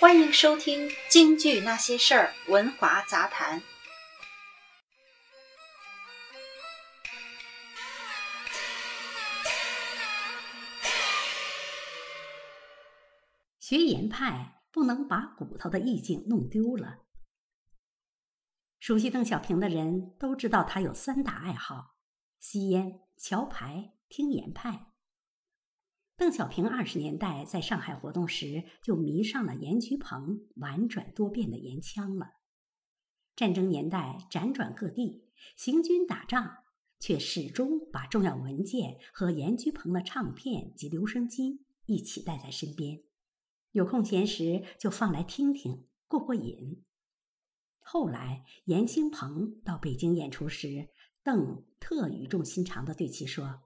欢迎收听《京剧那些事儿》文华杂谈。学言派不能把骨头的意境弄丢了。熟悉邓小平的人都知道，他有三大爱好：吸烟、桥牌、听言派。邓小平二十年代在上海活动时，就迷上了严菊鹏婉转多变的言腔了。战争年代辗转各地，行军打仗，却始终把重要文件和严菊鹏的唱片及留声机一起带在身边。有空闲时就放来听听，过过瘾。后来严兴鹏到北京演出时，邓特语重心长地对其说：“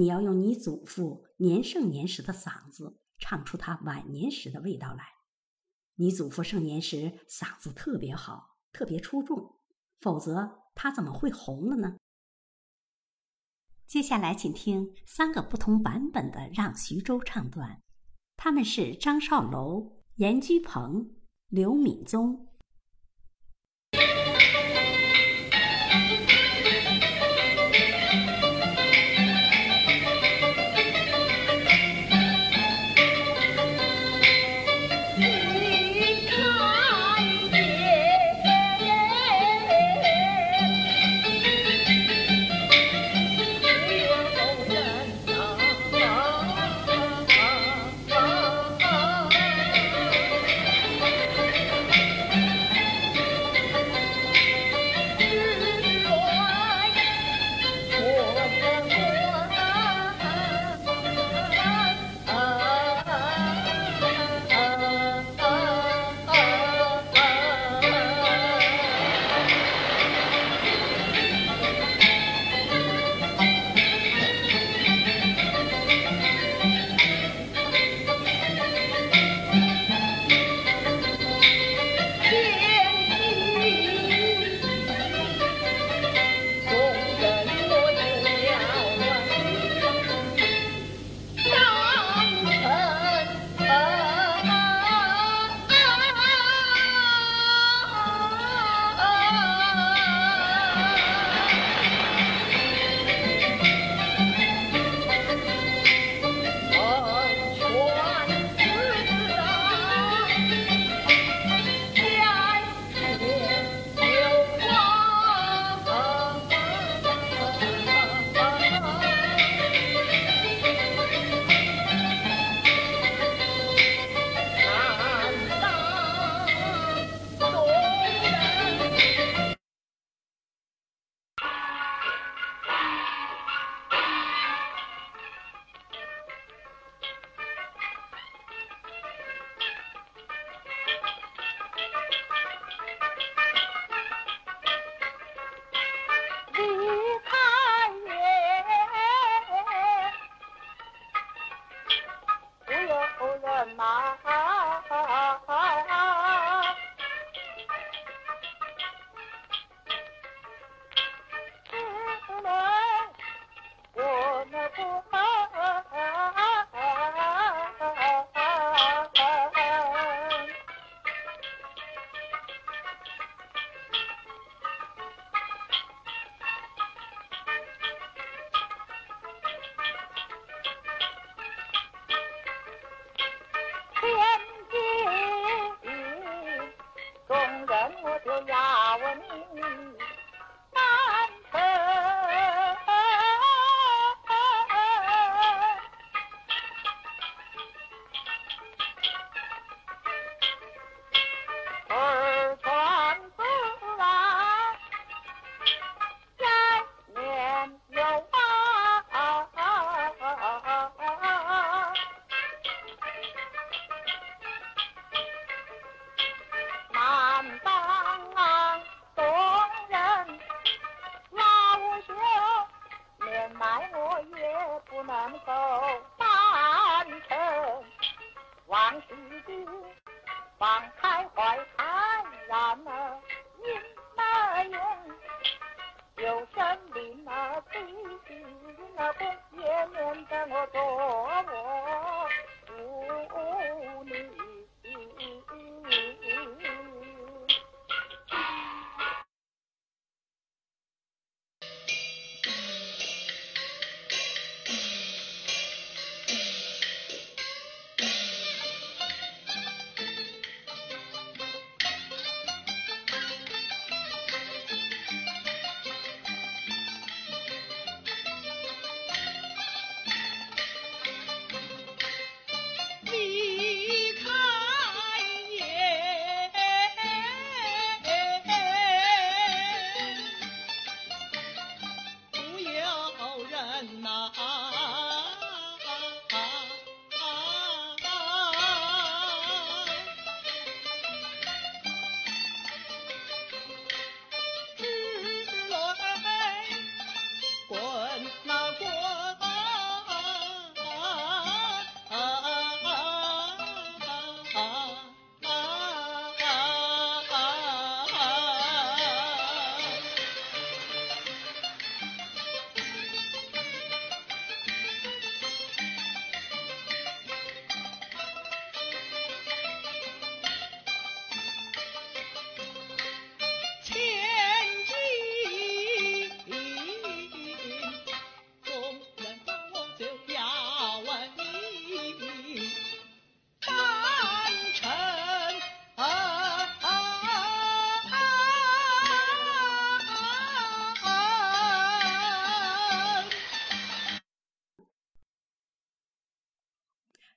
你要用你祖父年盛年时的嗓子，唱出他晚年时的味道来。你祖父盛年时嗓子特别好，特别出众，否则他怎么会红了呢？”接下来，请听三个不同版本的《让徐州》唱段。他们是张少楼、严居鹏、刘敏宗。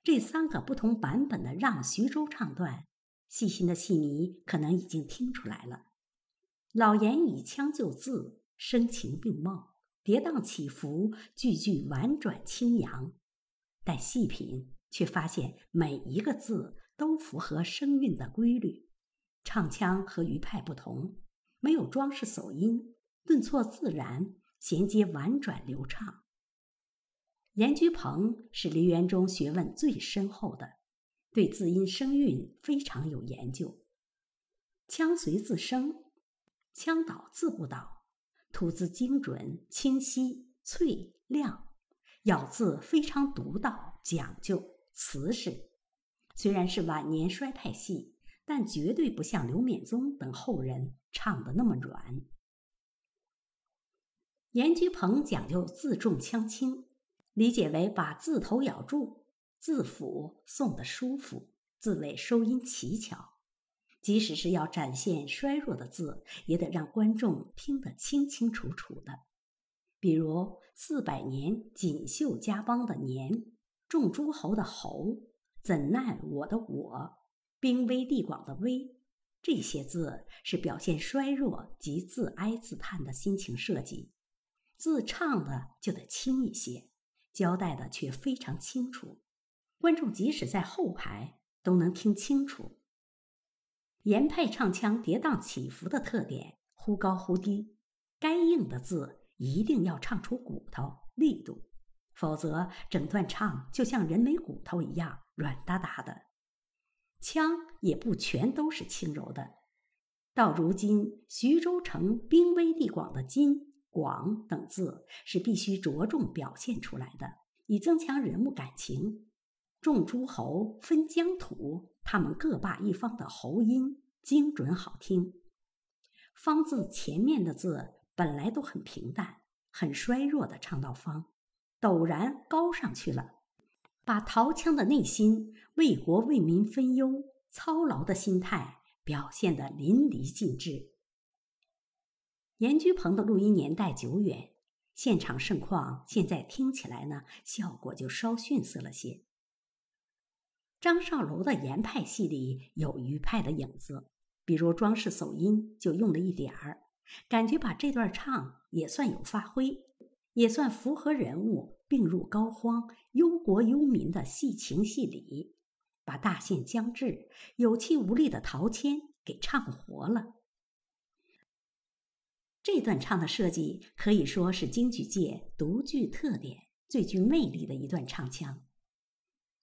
这三个不同版本的《让徐州》唱段，细心的戏迷可能已经听出来了。老严以腔就字，声情并茂，跌宕起伏，句句婉转清扬。但细品却发现，每一个字都符合声韵的规律，唱腔和余派不同，没有装饰走音，顿挫自然，衔接婉转流畅。严居鹏是梨园中学问最深厚的，对字音声韵非常有研究。腔随字生，腔倒字不倒，吐字精准、清晰、脆、亮，咬字非常独到、讲究、瓷实。虽然是晚年衰派戏，但绝对不像刘勉宗等后人唱的那么软。严居鹏讲究字重腔轻。理解为把字头咬住，字腹送的舒服，字尾收音奇巧。即使是要展现衰弱的字，也得让观众听得清清楚楚的。比如四百年锦绣家邦的“年”，众诸侯的“侯”，怎奈我的“我”，兵危地广的“危”，这些字是表现衰弱及自哀自叹的心情设计，字唱的就得轻一些。交代的却非常清楚，观众即使在后排都能听清楚。严派唱腔跌宕起伏的特点，忽高忽低，该硬的字一定要唱出骨头力度，否则整段唱就像人没骨头一样软哒哒的。腔也不全都是轻柔的，到如今徐州城兵危地广的金。广等字是必须着重表现出来的，以增强人物感情。众诸侯分疆土，他们各霸一方的喉音精准好听。方字前面的字本来都很平淡、很衰弱的唱到方，陡然高上去了，把陶腔的内心为国为民分忧、操劳的心态表现得淋漓尽致。严居鹏的录音年代久远，现场盛况现在听起来呢，效果就稍逊色了些。张少楼的严派戏里有余派的影子，比如装饰走音就用了一点儿，感觉把这段唱也算有发挥，也算符合人物病入膏肓、忧国忧民的戏情戏理，把大限将至、有气无力的陶谦给唱活了。这段唱的设计可以说是京剧界独具特点、最具魅力的一段唱腔。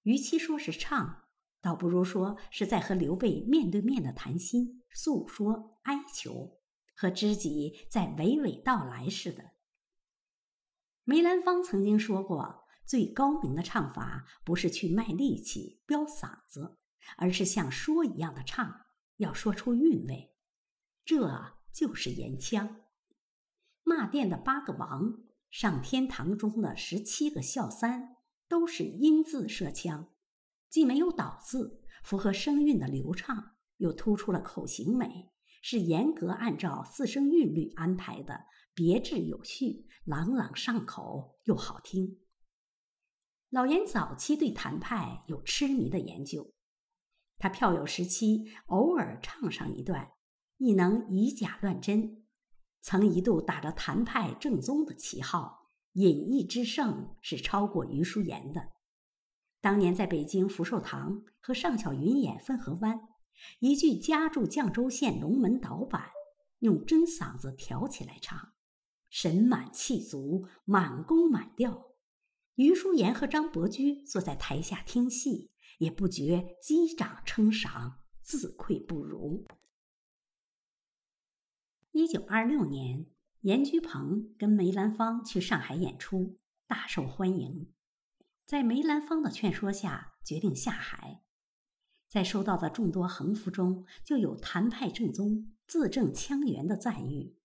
与其说是唱，倒不如说是在和刘备面对面的谈心、诉说、哀求，和知己在娓娓道来似的。梅兰芳曾经说过，最高明的唱法不是去卖力气、飙嗓子，而是像说一样的唱，要说出韵味。这就是言腔。骂殿的八个王，上天堂中的十七个孝三，都是音字射腔，既没有倒字，符合声韵的流畅，又突出了口型美，是严格按照四声韵律安排的，别致有序，朗朗上口又好听。老严早期对谭派有痴迷的研究，他票友时期偶尔唱上一段，亦能以假乱真。曾一度打着谭派正宗的旗号，隐逸之盛是超过余叔岩的。当年在北京福寿堂和尚小云演《汾河湾》，一句家住绛州县龙门岛板，用真嗓子挑起来唱，神满气足，满弓满调。余叔岩和张伯驹坐在台下听戏，也不觉击掌称赏，自愧不如。一九二六年，严居鹏跟梅兰芳去上海演出，大受欢迎。在梅兰芳的劝说下，决定下海。在收到的众多横幅中，就有“谭派正宗，字正腔圆”的赞誉。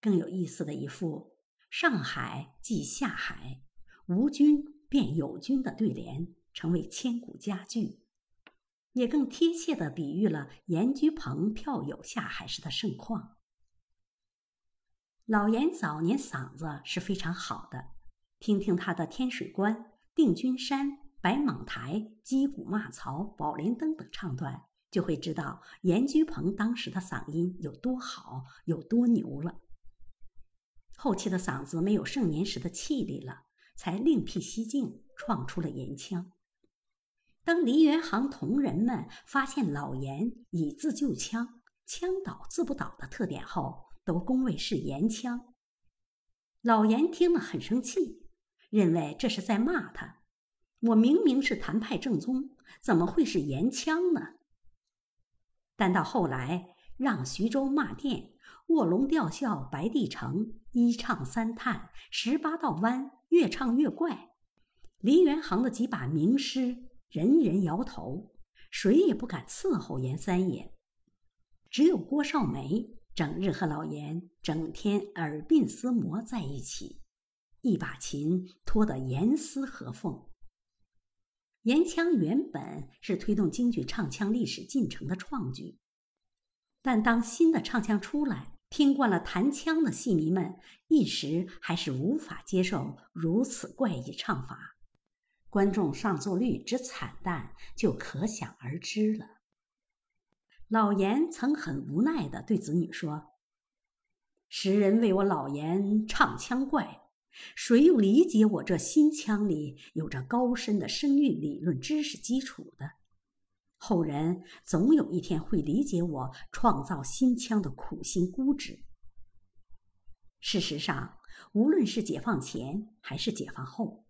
更有意思的一副“上海即下海，无君便有君”的对联，成为千古佳句，也更贴切地比喻了严居鹏票友下海时的盛况。老严早年嗓子是非常好的，听听他的《天水关》《定军山》《白蟒台、击鼓骂曹、宝莲灯等唱段，就会知道严居鹏当时的嗓音有多好，有多牛了。后期的嗓子没有盛年时的气力了，才另辟蹊径，创出了严腔。当梨园行同仁们发现老严以字就腔，腔倒字不倒的特点后，都恭维是严腔。老严听了很生气，认为这是在骂他。我明明是谭派正宗，怎么会是严腔呢？但到后来，让徐州骂店，卧龙吊孝白帝城，一唱三叹，十八道弯，越唱越怪。梨园行的几把名师，人人摇头，谁也不敢伺候严三爷。只有郭少梅，整日和老严整天耳鬓厮磨在一起，一把琴拖得严丝合缝。严腔原本是推动京剧唱腔历史进程的创举，但当新的唱腔出来，听惯了弹腔的戏迷们一时还是无法接受如此怪异唱法，观众上座率之惨淡就可想而知了。老严曾很无奈地对子女说：“时人为我老严唱腔怪。”谁又理解我这新腔里有着高深的声韵理论知识基础的？后人总有一天会理解我创造新腔的苦心孤诣。事实上，无论是解放前还是解放后，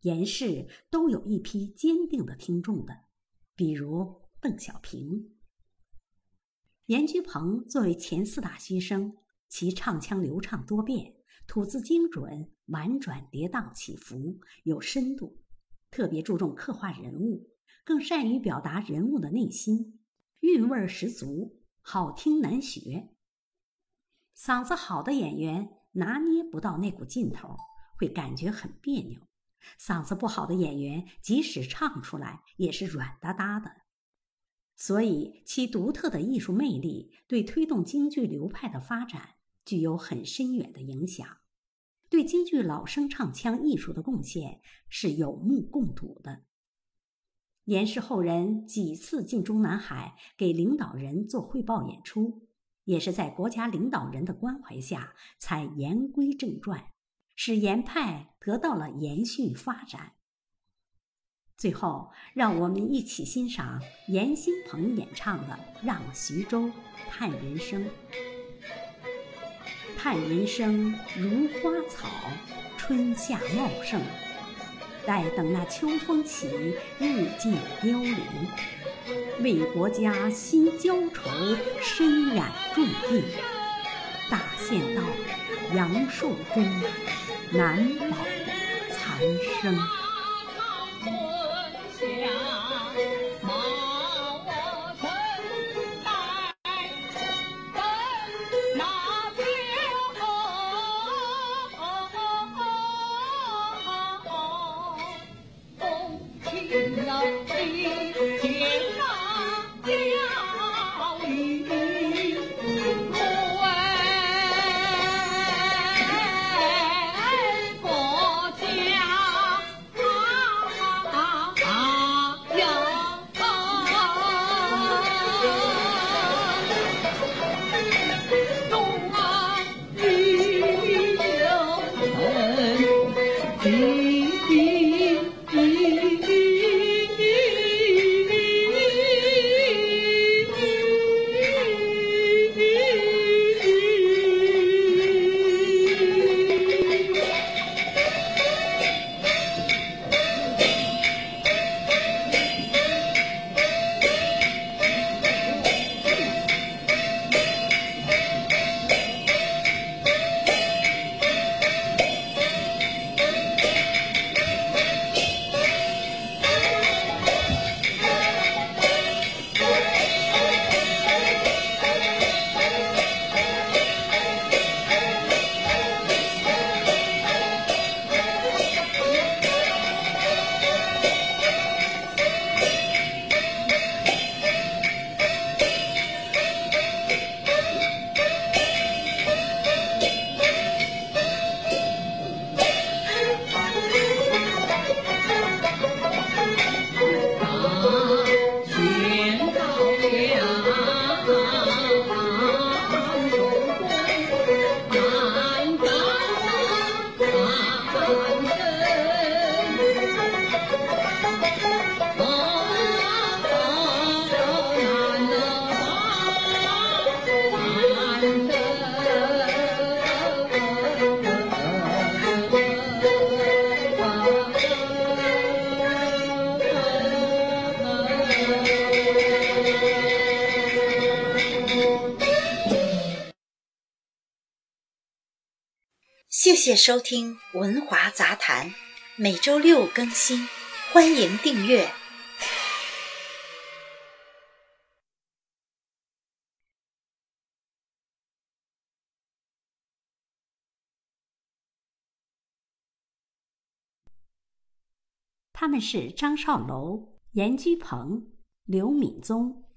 严氏都有一批坚定的听众的，比如邓小平。严居鹏作为前四大须生，其唱腔流畅多变。吐字精准，婉转跌宕起伏，有深度，特别注重刻画人物，更善于表达人物的内心，韵味十足，好听难学。嗓子好的演员拿捏不到那股劲头，会感觉很别扭；嗓子不好的演员，即使唱出来，也是软哒哒的。所以，其独特的艺术魅力，对推动京剧流派的发展具有很深远的影响。对京剧老生唱腔艺术的贡献是有目共睹的。严氏后人几次进中南海给领导人做汇报演出，也是在国家领导人的关怀下才言归正传，使严派得到了延续发展。最后，让我们一起欣赏严新鹏演唱的《让徐州叹人生》。叹人生如花草，春夏茂盛。待等那秋风起，日渐凋零。为国家新交愁，身染重病。大限到，阳寿终，难保残生。谢谢收听《文华杂谈》，每周六更新，欢迎订阅。他们是张少楼、严居鹏、刘敏宗。